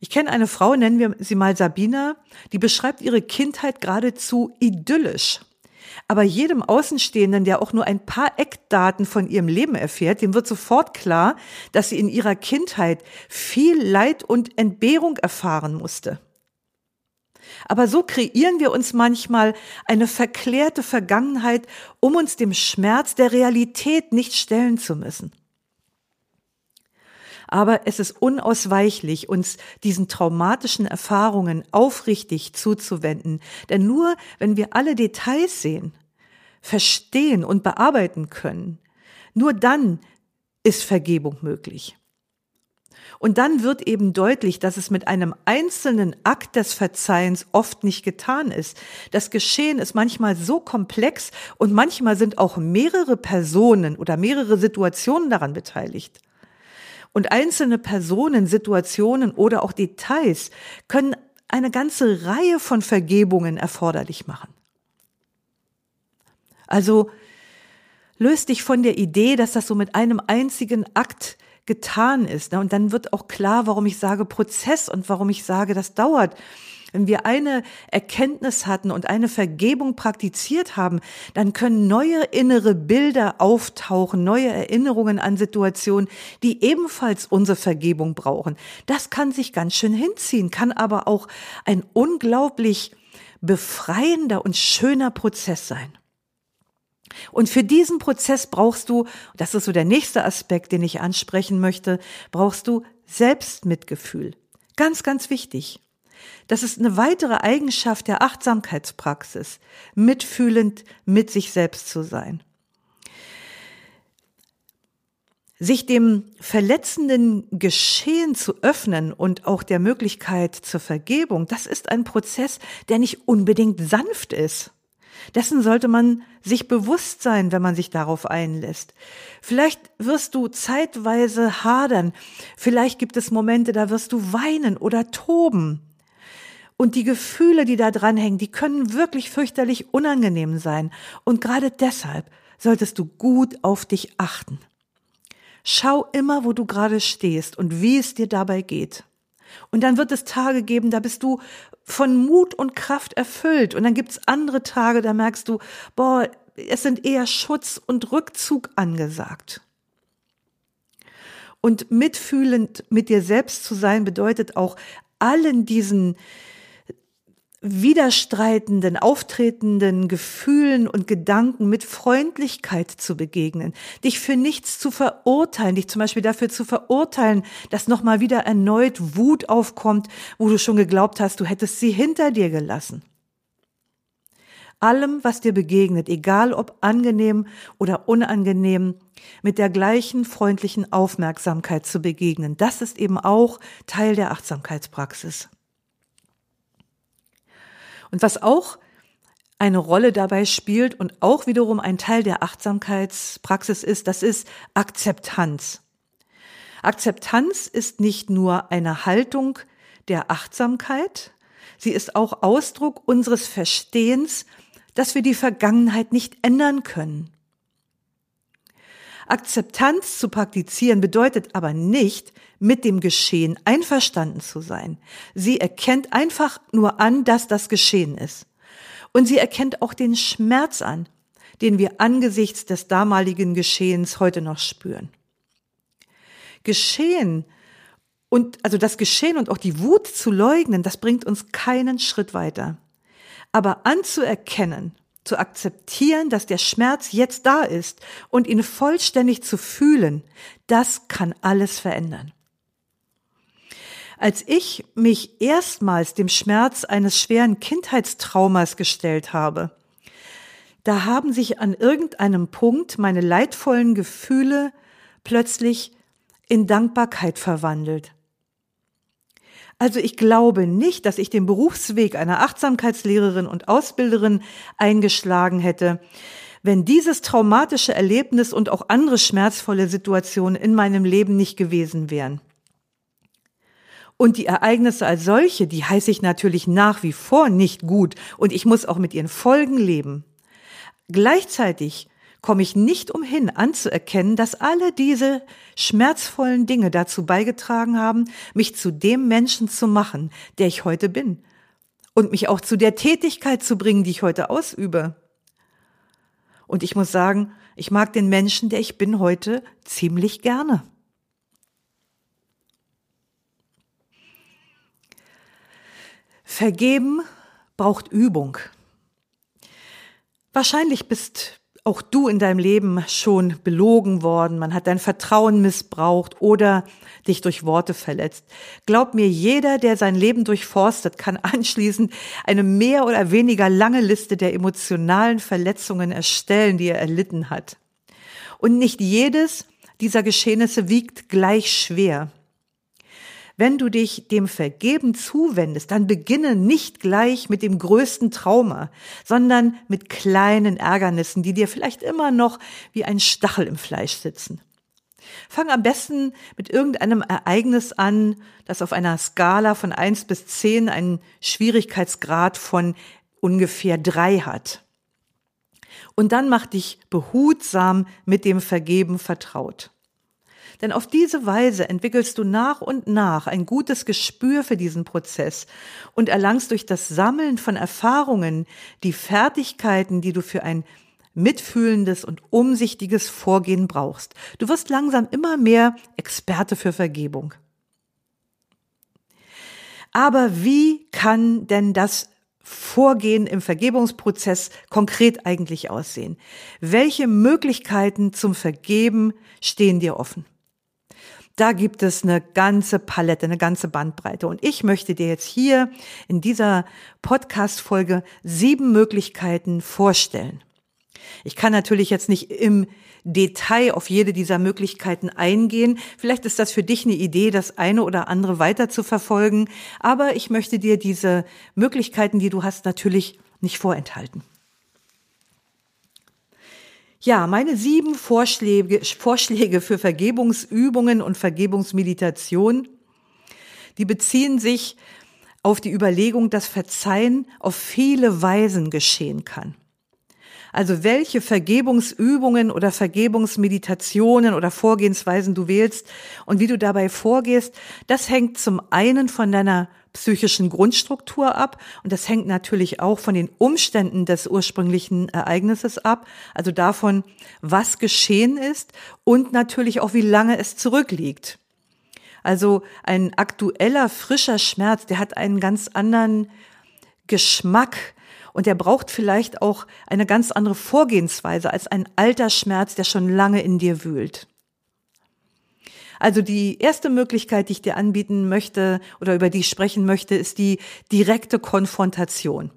Ich kenne eine Frau, nennen wir sie mal Sabina, die beschreibt ihre Kindheit geradezu idyllisch. Aber jedem Außenstehenden, der auch nur ein paar Eckdaten von ihrem Leben erfährt, dem wird sofort klar, dass sie in ihrer Kindheit viel Leid und Entbehrung erfahren musste. Aber so kreieren wir uns manchmal eine verklärte Vergangenheit, um uns dem Schmerz der Realität nicht stellen zu müssen. Aber es ist unausweichlich, uns diesen traumatischen Erfahrungen aufrichtig zuzuwenden. Denn nur wenn wir alle Details sehen, verstehen und bearbeiten können, nur dann ist Vergebung möglich. Und dann wird eben deutlich, dass es mit einem einzelnen Akt des Verzeihens oft nicht getan ist. Das Geschehen ist manchmal so komplex und manchmal sind auch mehrere Personen oder mehrere Situationen daran beteiligt. Und einzelne Personen, Situationen oder auch Details können eine ganze Reihe von Vergebungen erforderlich machen. Also löst dich von der Idee, dass das so mit einem einzigen Akt getan ist. Und dann wird auch klar, warum ich sage Prozess und warum ich sage, das dauert. Wenn wir eine Erkenntnis hatten und eine Vergebung praktiziert haben, dann können neue innere Bilder auftauchen, neue Erinnerungen an Situationen, die ebenfalls unsere Vergebung brauchen. Das kann sich ganz schön hinziehen, kann aber auch ein unglaublich befreiender und schöner Prozess sein. Und für diesen Prozess brauchst du, das ist so der nächste Aspekt, den ich ansprechen möchte, brauchst du Selbstmitgefühl. Ganz, ganz wichtig. Das ist eine weitere Eigenschaft der Achtsamkeitspraxis, mitfühlend mit sich selbst zu sein. Sich dem verletzenden Geschehen zu öffnen und auch der Möglichkeit zur Vergebung, das ist ein Prozess, der nicht unbedingt sanft ist. Dessen sollte man sich bewusst sein, wenn man sich darauf einlässt. Vielleicht wirst du zeitweise hadern, vielleicht gibt es Momente, da wirst du weinen oder toben. Und die Gefühle, die da dranhängen, die können wirklich fürchterlich unangenehm sein. Und gerade deshalb solltest du gut auf dich achten. Schau immer, wo du gerade stehst und wie es dir dabei geht. Und dann wird es Tage geben, da bist du von Mut und Kraft erfüllt. Und dann gibt's andere Tage, da merkst du, boah, es sind eher Schutz und Rückzug angesagt. Und mitfühlend mit dir selbst zu sein bedeutet auch allen diesen widerstreitenden, auftretenden Gefühlen und Gedanken mit Freundlichkeit zu begegnen, dich für nichts zu verurteilen, dich zum Beispiel dafür zu verurteilen, dass nochmal wieder erneut Wut aufkommt, wo du schon geglaubt hast, du hättest sie hinter dir gelassen. Allem, was dir begegnet, egal ob angenehm oder unangenehm, mit der gleichen freundlichen Aufmerksamkeit zu begegnen, das ist eben auch Teil der Achtsamkeitspraxis. Und was auch eine Rolle dabei spielt und auch wiederum ein Teil der Achtsamkeitspraxis ist, das ist Akzeptanz. Akzeptanz ist nicht nur eine Haltung der Achtsamkeit, sie ist auch Ausdruck unseres Verstehens, dass wir die Vergangenheit nicht ändern können. Akzeptanz zu praktizieren bedeutet aber nicht, mit dem Geschehen einverstanden zu sein. Sie erkennt einfach nur an, dass das geschehen ist. Und sie erkennt auch den Schmerz an, den wir angesichts des damaligen Geschehens heute noch spüren. Geschehen und also das Geschehen und auch die Wut zu leugnen, das bringt uns keinen Schritt weiter. Aber anzuerkennen, zu akzeptieren, dass der Schmerz jetzt da ist und ihn vollständig zu fühlen, das kann alles verändern. Als ich mich erstmals dem Schmerz eines schweren Kindheitstraumas gestellt habe, da haben sich an irgendeinem Punkt meine leidvollen Gefühle plötzlich in Dankbarkeit verwandelt. Also ich glaube nicht, dass ich den Berufsweg einer Achtsamkeitslehrerin und Ausbilderin eingeschlagen hätte, wenn dieses traumatische Erlebnis und auch andere schmerzvolle Situationen in meinem Leben nicht gewesen wären. Und die Ereignisse als solche, die heiße ich natürlich nach wie vor nicht gut und ich muss auch mit ihren Folgen leben. Gleichzeitig komme ich nicht umhin anzuerkennen, dass alle diese schmerzvollen Dinge dazu beigetragen haben, mich zu dem Menschen zu machen, der ich heute bin und mich auch zu der Tätigkeit zu bringen, die ich heute ausübe. Und ich muss sagen, ich mag den Menschen, der ich bin heute, ziemlich gerne. Vergeben braucht Übung. Wahrscheinlich bist auch du in deinem Leben schon belogen worden, man hat dein Vertrauen missbraucht oder dich durch Worte verletzt. Glaub mir, jeder, der sein Leben durchforstet, kann anschließend eine mehr oder weniger lange Liste der emotionalen Verletzungen erstellen, die er erlitten hat. Und nicht jedes dieser Geschehnisse wiegt gleich schwer. Wenn du dich dem Vergeben zuwendest, dann beginne nicht gleich mit dem größten Trauma, sondern mit kleinen Ärgernissen, die dir vielleicht immer noch wie ein Stachel im Fleisch sitzen. Fang am besten mit irgendeinem Ereignis an, das auf einer Skala von eins bis zehn einen Schwierigkeitsgrad von ungefähr drei hat. Und dann mach dich behutsam mit dem Vergeben vertraut. Denn auf diese Weise entwickelst du nach und nach ein gutes Gespür für diesen Prozess und erlangst durch das Sammeln von Erfahrungen die Fertigkeiten, die du für ein mitfühlendes und umsichtiges Vorgehen brauchst. Du wirst langsam immer mehr Experte für Vergebung. Aber wie kann denn das Vorgehen im Vergebungsprozess konkret eigentlich aussehen? Welche Möglichkeiten zum Vergeben stehen dir offen? Da gibt es eine ganze Palette, eine ganze Bandbreite. Und ich möchte dir jetzt hier in dieser Podcast-Folge sieben Möglichkeiten vorstellen. Ich kann natürlich jetzt nicht im Detail auf jede dieser Möglichkeiten eingehen. Vielleicht ist das für dich eine Idee, das eine oder andere weiter zu verfolgen. Aber ich möchte dir diese Möglichkeiten, die du hast, natürlich nicht vorenthalten. Ja, meine sieben Vorschläge, Vorschläge für Vergebungsübungen und Vergebungsmeditation, die beziehen sich auf die Überlegung, dass Verzeihen auf viele Weisen geschehen kann. Also welche Vergebungsübungen oder Vergebungsmeditationen oder Vorgehensweisen du wählst und wie du dabei vorgehst, das hängt zum einen von deiner psychischen Grundstruktur ab und das hängt natürlich auch von den Umständen des ursprünglichen Ereignisses ab, also davon, was geschehen ist und natürlich auch, wie lange es zurückliegt. Also ein aktueller, frischer Schmerz, der hat einen ganz anderen Geschmack und der braucht vielleicht auch eine ganz andere Vorgehensweise als ein alter Schmerz, der schon lange in dir wühlt. Also die erste Möglichkeit, die ich dir anbieten möchte oder über die ich sprechen möchte, ist die direkte Konfrontation.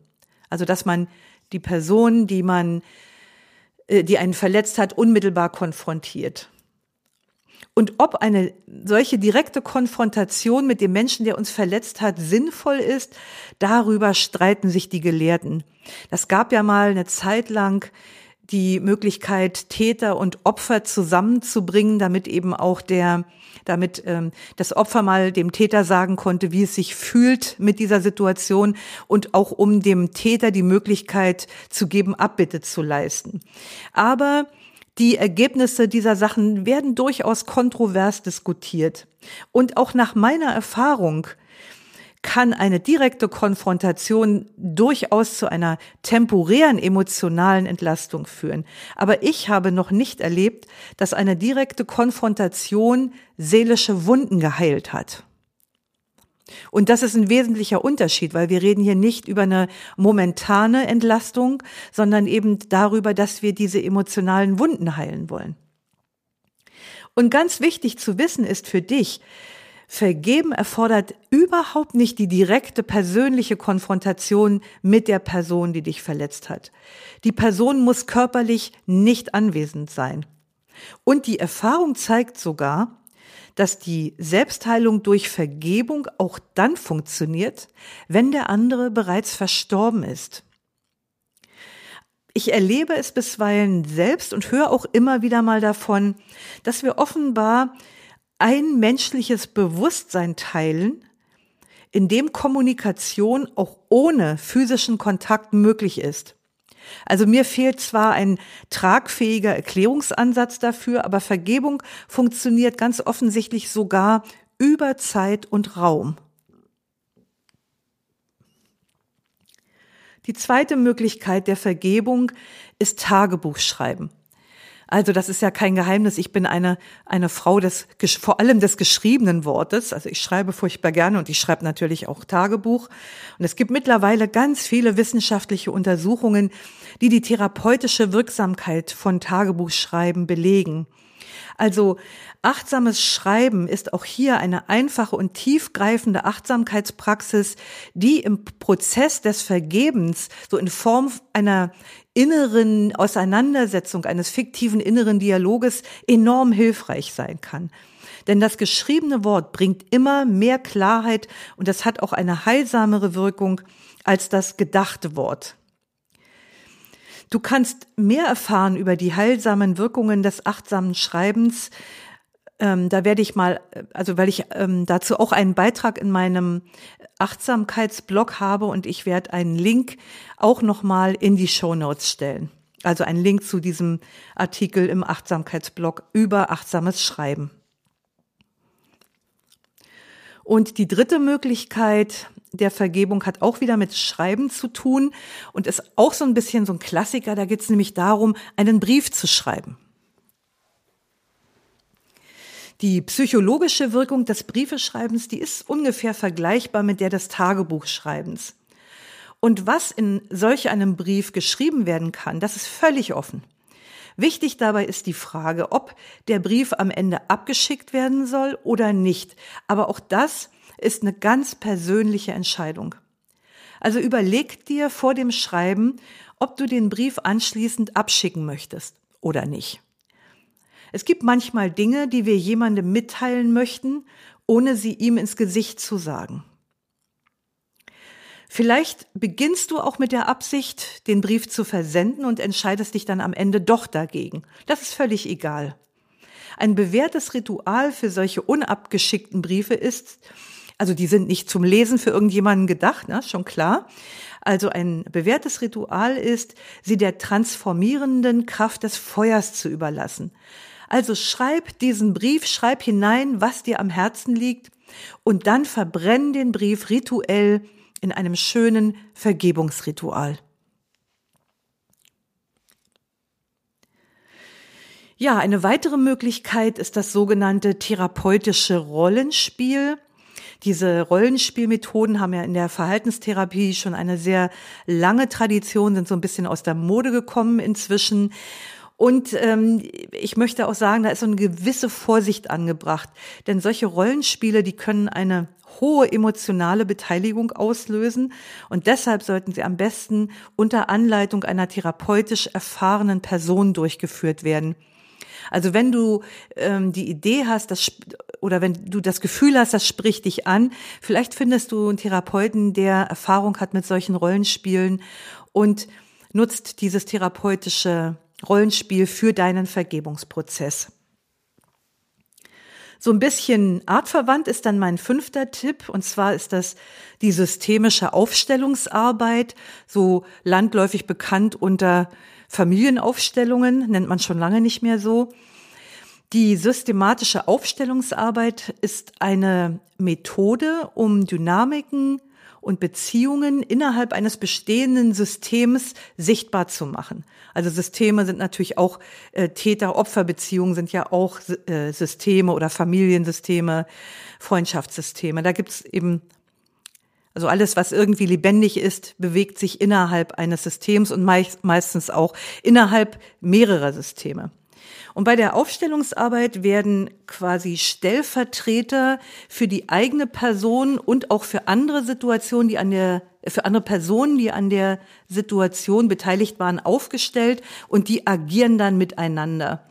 Also dass man die Person, die man, äh, die einen verletzt hat, unmittelbar konfrontiert. Und ob eine solche direkte Konfrontation mit dem Menschen, der uns verletzt hat, sinnvoll ist, darüber streiten sich die Gelehrten. Das gab ja mal eine Zeit lang die Möglichkeit, Täter und Opfer zusammenzubringen, damit eben auch der, damit ähm, das Opfer mal dem Täter sagen konnte, wie es sich fühlt mit dieser Situation und auch um dem Täter die Möglichkeit zu geben, Abbitte zu leisten. Aber die Ergebnisse dieser Sachen werden durchaus kontrovers diskutiert. Und auch nach meiner Erfahrung kann eine direkte Konfrontation durchaus zu einer temporären emotionalen Entlastung führen. Aber ich habe noch nicht erlebt, dass eine direkte Konfrontation seelische Wunden geheilt hat. Und das ist ein wesentlicher Unterschied, weil wir reden hier nicht über eine momentane Entlastung, sondern eben darüber, dass wir diese emotionalen Wunden heilen wollen. Und ganz wichtig zu wissen ist für dich, Vergeben erfordert überhaupt nicht die direkte persönliche Konfrontation mit der Person, die dich verletzt hat. Die Person muss körperlich nicht anwesend sein. Und die Erfahrung zeigt sogar, dass die Selbstheilung durch Vergebung auch dann funktioniert, wenn der andere bereits verstorben ist. Ich erlebe es bisweilen selbst und höre auch immer wieder mal davon, dass wir offenbar ein menschliches Bewusstsein teilen, in dem Kommunikation auch ohne physischen Kontakt möglich ist. Also mir fehlt zwar ein tragfähiger Erklärungsansatz dafür, aber Vergebung funktioniert ganz offensichtlich sogar über Zeit und Raum. Die zweite Möglichkeit der Vergebung ist Tagebuchschreiben. Also das ist ja kein Geheimnis. Ich bin eine, eine Frau des, vor allem des geschriebenen Wortes. Also ich schreibe furchtbar gerne und ich schreibe natürlich auch Tagebuch. Und es gibt mittlerweile ganz viele wissenschaftliche Untersuchungen, die die therapeutische Wirksamkeit von Tagebuchschreiben belegen. Also achtsames Schreiben ist auch hier eine einfache und tiefgreifende Achtsamkeitspraxis, die im Prozess des Vergebens so in Form einer inneren Auseinandersetzung, eines fiktiven inneren Dialoges enorm hilfreich sein kann. Denn das geschriebene Wort bringt immer mehr Klarheit und das hat auch eine heilsamere Wirkung als das gedachte Wort. Du kannst mehr erfahren über die heilsamen Wirkungen des achtsamen Schreibens. Ähm, da werde ich mal, also weil ich ähm, dazu auch einen Beitrag in meinem Achtsamkeitsblog habe und ich werde einen Link auch nochmal in die Show Notes stellen. Also einen Link zu diesem Artikel im Achtsamkeitsblog über achtsames Schreiben. Und die dritte Möglichkeit der Vergebung hat auch wieder mit Schreiben zu tun und ist auch so ein bisschen so ein Klassiker. Da geht es nämlich darum, einen Brief zu schreiben. Die psychologische Wirkung des Briefeschreibens, die ist ungefähr vergleichbar mit der des Tagebuchschreibens. Und was in solch einem Brief geschrieben werden kann, das ist völlig offen. Wichtig dabei ist die Frage, ob der Brief am Ende abgeschickt werden soll oder nicht. Aber auch das ist eine ganz persönliche Entscheidung. Also überleg dir vor dem Schreiben, ob du den Brief anschließend abschicken möchtest oder nicht. Es gibt manchmal Dinge, die wir jemandem mitteilen möchten, ohne sie ihm ins Gesicht zu sagen. Vielleicht beginnst du auch mit der Absicht, den Brief zu versenden und entscheidest dich dann am Ende doch dagegen. Das ist völlig egal. Ein bewährtes Ritual für solche unabgeschickten Briefe ist, also die sind nicht zum Lesen für irgendjemanden gedacht, ne, schon klar. also ein bewährtes Ritual ist, sie der transformierenden Kraft des Feuers zu überlassen. Also schreib diesen Brief, schreib hinein, was dir am Herzen liegt und dann verbrenn den Brief rituell in einem schönen Vergebungsritual. Ja, eine weitere Möglichkeit ist das sogenannte therapeutische Rollenspiel. Diese Rollenspielmethoden haben ja in der Verhaltenstherapie schon eine sehr lange Tradition, sind so ein bisschen aus der Mode gekommen inzwischen. Und ähm, ich möchte auch sagen, da ist so eine gewisse Vorsicht angebracht. Denn solche Rollenspiele, die können eine hohe emotionale Beteiligung auslösen. Und deshalb sollten sie am besten unter Anleitung einer therapeutisch erfahrenen Person durchgeführt werden. Also wenn du ähm, die Idee hast, dass, oder wenn du das Gefühl hast, das spricht dich an, vielleicht findest du einen Therapeuten, der Erfahrung hat mit solchen Rollenspielen und nutzt dieses therapeutische Rollenspiel für deinen Vergebungsprozess. So ein bisschen artverwandt ist dann mein fünfter Tipp, und zwar ist das die systemische Aufstellungsarbeit, so landläufig bekannt unter Familienaufstellungen, nennt man schon lange nicht mehr so. Die systematische Aufstellungsarbeit ist eine Methode, um Dynamiken und Beziehungen innerhalb eines bestehenden Systems sichtbar zu machen. Also Systeme sind natürlich auch äh, Täter-Opfer-Beziehungen sind ja auch äh, Systeme oder Familiensysteme, Freundschaftssysteme. Da gibt's eben also alles, was irgendwie lebendig ist, bewegt sich innerhalb eines Systems und meist, meistens auch innerhalb mehrerer Systeme. Und bei der Aufstellungsarbeit werden quasi Stellvertreter für die eigene Person und auch für andere Situationen, die an der, für andere Personen, die an der Situation beteiligt waren, aufgestellt und die agieren dann miteinander.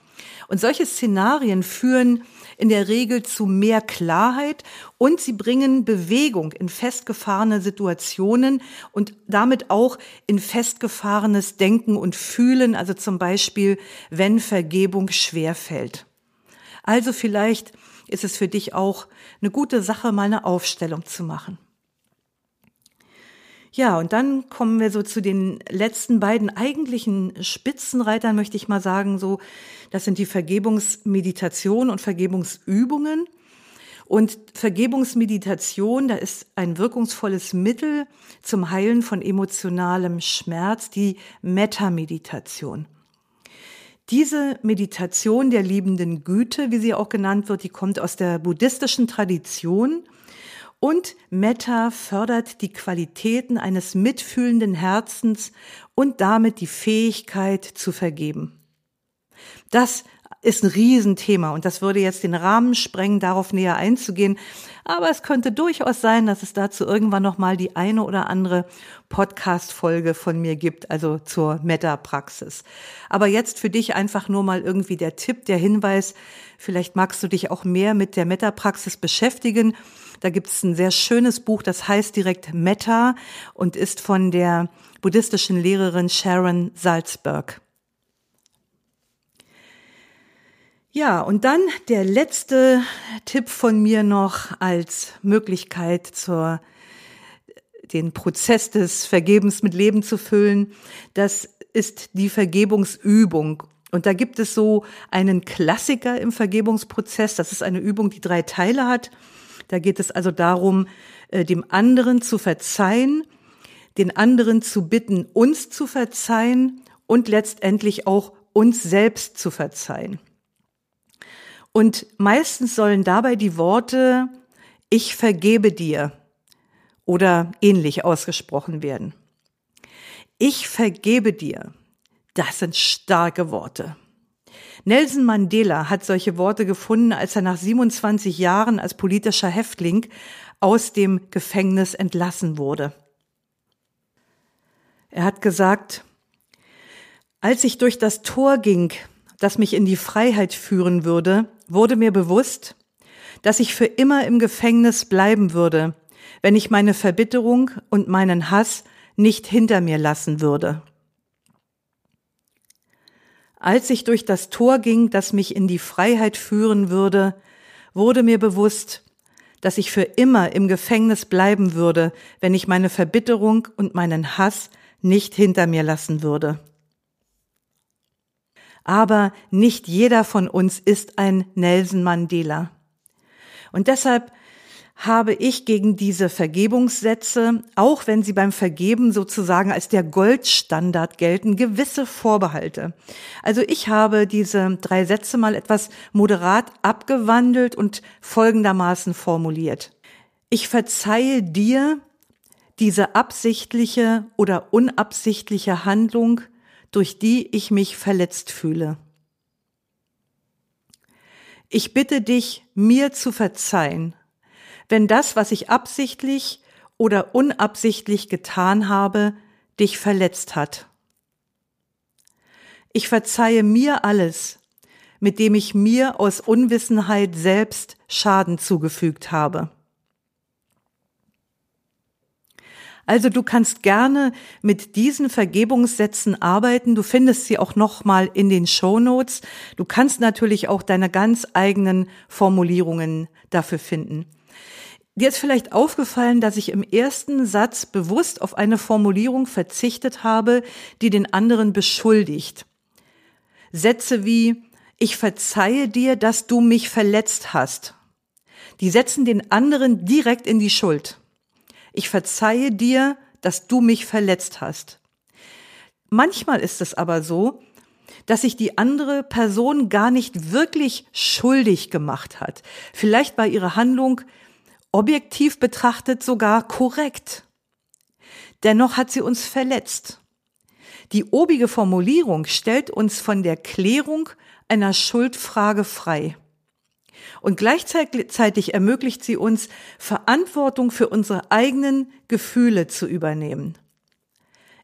Und solche Szenarien führen in der Regel zu mehr Klarheit und sie bringen Bewegung in festgefahrene Situationen und damit auch in festgefahrenes Denken und Fühlen, also zum Beispiel, wenn Vergebung schwerfällt. Also vielleicht ist es für dich auch eine gute Sache, mal eine Aufstellung zu machen. Ja, und dann kommen wir so zu den letzten beiden eigentlichen Spitzenreitern, möchte ich mal sagen, so, das sind die Vergebungsmeditation und Vergebungsübungen. Und Vergebungsmeditation, da ist ein wirkungsvolles Mittel zum Heilen von emotionalem Schmerz, die Metameditation. Diese Meditation der liebenden Güte, wie sie auch genannt wird, die kommt aus der buddhistischen Tradition und Metta fördert die Qualitäten eines mitfühlenden Herzens und damit die Fähigkeit zu vergeben. Das ist ein Riesenthema und das würde jetzt den Rahmen sprengen, darauf näher einzugehen. Aber es könnte durchaus sein, dass es dazu irgendwann nochmal die eine oder andere Podcast-Folge von mir gibt, also zur Meta-Praxis. Aber jetzt für dich einfach nur mal irgendwie der Tipp, der Hinweis, vielleicht magst du dich auch mehr mit der Meta-Praxis beschäftigen da gibt es ein sehr schönes Buch, das heißt direkt Metta und ist von der buddhistischen Lehrerin Sharon Salzberg. Ja, und dann der letzte Tipp von mir noch als Möglichkeit zur den Prozess des Vergebens mit Leben zu füllen. Das ist die Vergebungsübung. Und da gibt es so einen Klassiker im Vergebungsprozess. Das ist eine Übung, die drei Teile hat. Da geht es also darum, äh, dem anderen zu verzeihen, den anderen zu bitten, uns zu verzeihen und letztendlich auch uns selbst zu verzeihen. Und meistens sollen dabei die Worte Ich vergebe dir oder ähnlich ausgesprochen werden. Ich vergebe dir. Das sind starke Worte. Nelson Mandela hat solche Worte gefunden, als er nach 27 Jahren als politischer Häftling aus dem Gefängnis entlassen wurde. Er hat gesagt, als ich durch das Tor ging, das mich in die Freiheit führen würde, wurde mir bewusst, dass ich für immer im Gefängnis bleiben würde, wenn ich meine Verbitterung und meinen Hass nicht hinter mir lassen würde. Als ich durch das Tor ging, das mich in die Freiheit führen würde, wurde mir bewusst, dass ich für immer im Gefängnis bleiben würde, wenn ich meine Verbitterung und meinen Hass nicht hinter mir lassen würde. Aber nicht jeder von uns ist ein Nelson Mandela. Und deshalb habe ich gegen diese Vergebungssätze, auch wenn sie beim Vergeben sozusagen als der Goldstandard gelten, gewisse Vorbehalte. Also ich habe diese drei Sätze mal etwas moderat abgewandelt und folgendermaßen formuliert. Ich verzeihe dir diese absichtliche oder unabsichtliche Handlung, durch die ich mich verletzt fühle. Ich bitte dich, mir zu verzeihen wenn das, was ich absichtlich oder unabsichtlich getan habe, dich verletzt hat. Ich verzeihe mir alles, mit dem ich mir aus Unwissenheit selbst Schaden zugefügt habe. Also du kannst gerne mit diesen Vergebungssätzen arbeiten. Du findest sie auch nochmal in den Show Notes. Du kannst natürlich auch deine ganz eigenen Formulierungen dafür finden. Dir ist vielleicht aufgefallen, dass ich im ersten Satz bewusst auf eine Formulierung verzichtet habe, die den anderen beschuldigt. Sätze wie Ich verzeihe dir, dass du mich verletzt hast. Die setzen den anderen direkt in die Schuld. Ich verzeihe dir, dass du mich verletzt hast. Manchmal ist es aber so, dass sich die andere Person gar nicht wirklich schuldig gemacht hat. Vielleicht war ihre Handlung objektiv betrachtet sogar korrekt. Dennoch hat sie uns verletzt. Die obige Formulierung stellt uns von der Klärung einer Schuldfrage frei. Und gleichzeitig ermöglicht sie uns, Verantwortung für unsere eigenen Gefühle zu übernehmen.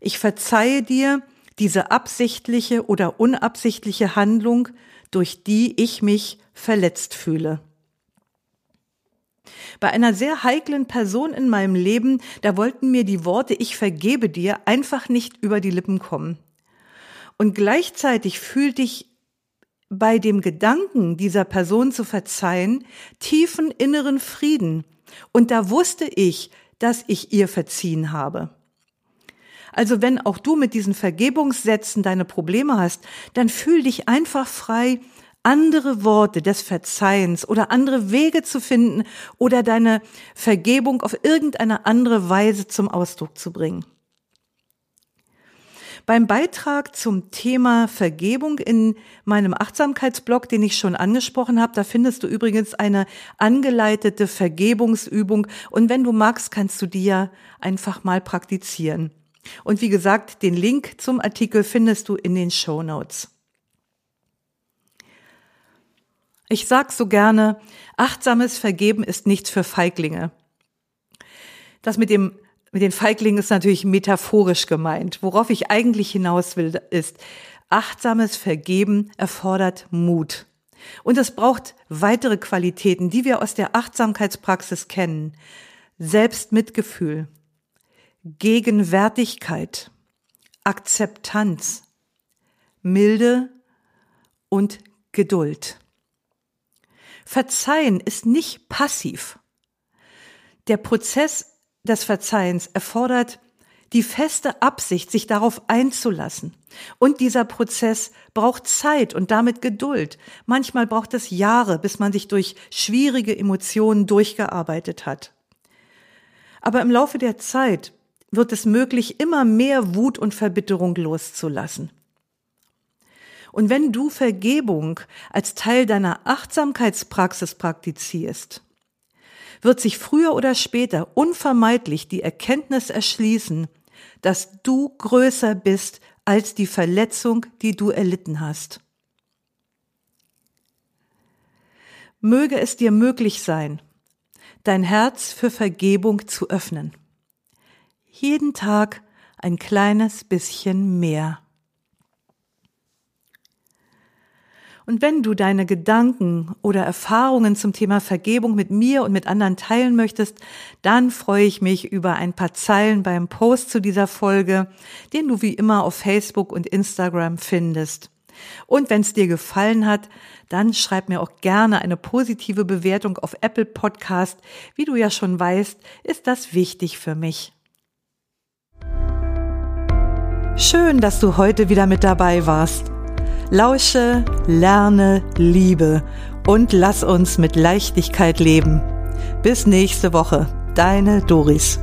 Ich verzeihe dir diese absichtliche oder unabsichtliche Handlung, durch die ich mich verletzt fühle. Bei einer sehr heiklen Person in meinem Leben, da wollten mir die Worte Ich vergebe dir einfach nicht über die Lippen kommen. Und gleichzeitig fühlte ich bei dem Gedanken, dieser Person zu verzeihen, tiefen inneren Frieden. Und da wusste ich, dass ich ihr verziehen habe. Also wenn auch du mit diesen Vergebungssätzen deine Probleme hast, dann fühl dich einfach frei, andere Worte des Verzeihens oder andere Wege zu finden oder deine Vergebung auf irgendeine andere Weise zum Ausdruck zu bringen. Beim Beitrag zum Thema Vergebung in meinem Achtsamkeitsblog, den ich schon angesprochen habe, da findest du übrigens eine angeleitete Vergebungsübung und wenn du magst, kannst du die ja einfach mal praktizieren. Und wie gesagt, den Link zum Artikel findest du in den Show Notes. Ich sag so gerne, achtsames Vergeben ist nichts für Feiglinge. Das mit dem mit den Feiglingen ist natürlich metaphorisch gemeint. Worauf ich eigentlich hinaus will, ist, achtsames Vergeben erfordert Mut. Und es braucht weitere Qualitäten, die wir aus der Achtsamkeitspraxis kennen. Selbstmitgefühl, Gegenwärtigkeit, Akzeptanz, Milde und Geduld. Verzeihen ist nicht passiv. Der Prozess des Verzeihens erfordert die feste Absicht, sich darauf einzulassen. Und dieser Prozess braucht Zeit und damit Geduld. Manchmal braucht es Jahre, bis man sich durch schwierige Emotionen durchgearbeitet hat. Aber im Laufe der Zeit wird es möglich, immer mehr Wut und Verbitterung loszulassen. Und wenn du Vergebung als Teil deiner Achtsamkeitspraxis praktizierst, wird sich früher oder später unvermeidlich die Erkenntnis erschließen, dass du größer bist als die Verletzung, die du erlitten hast. Möge es dir möglich sein, dein Herz für Vergebung zu öffnen. Jeden Tag ein kleines bisschen mehr. Und wenn du deine Gedanken oder Erfahrungen zum Thema Vergebung mit mir und mit anderen teilen möchtest, dann freue ich mich über ein paar Zeilen beim Post zu dieser Folge, den du wie immer auf Facebook und Instagram findest. Und wenn es dir gefallen hat, dann schreib mir auch gerne eine positive Bewertung auf Apple Podcast. Wie du ja schon weißt, ist das wichtig für mich. Schön, dass du heute wieder mit dabei warst. Lausche, lerne, liebe und lass uns mit Leichtigkeit leben. Bis nächste Woche. Deine Doris.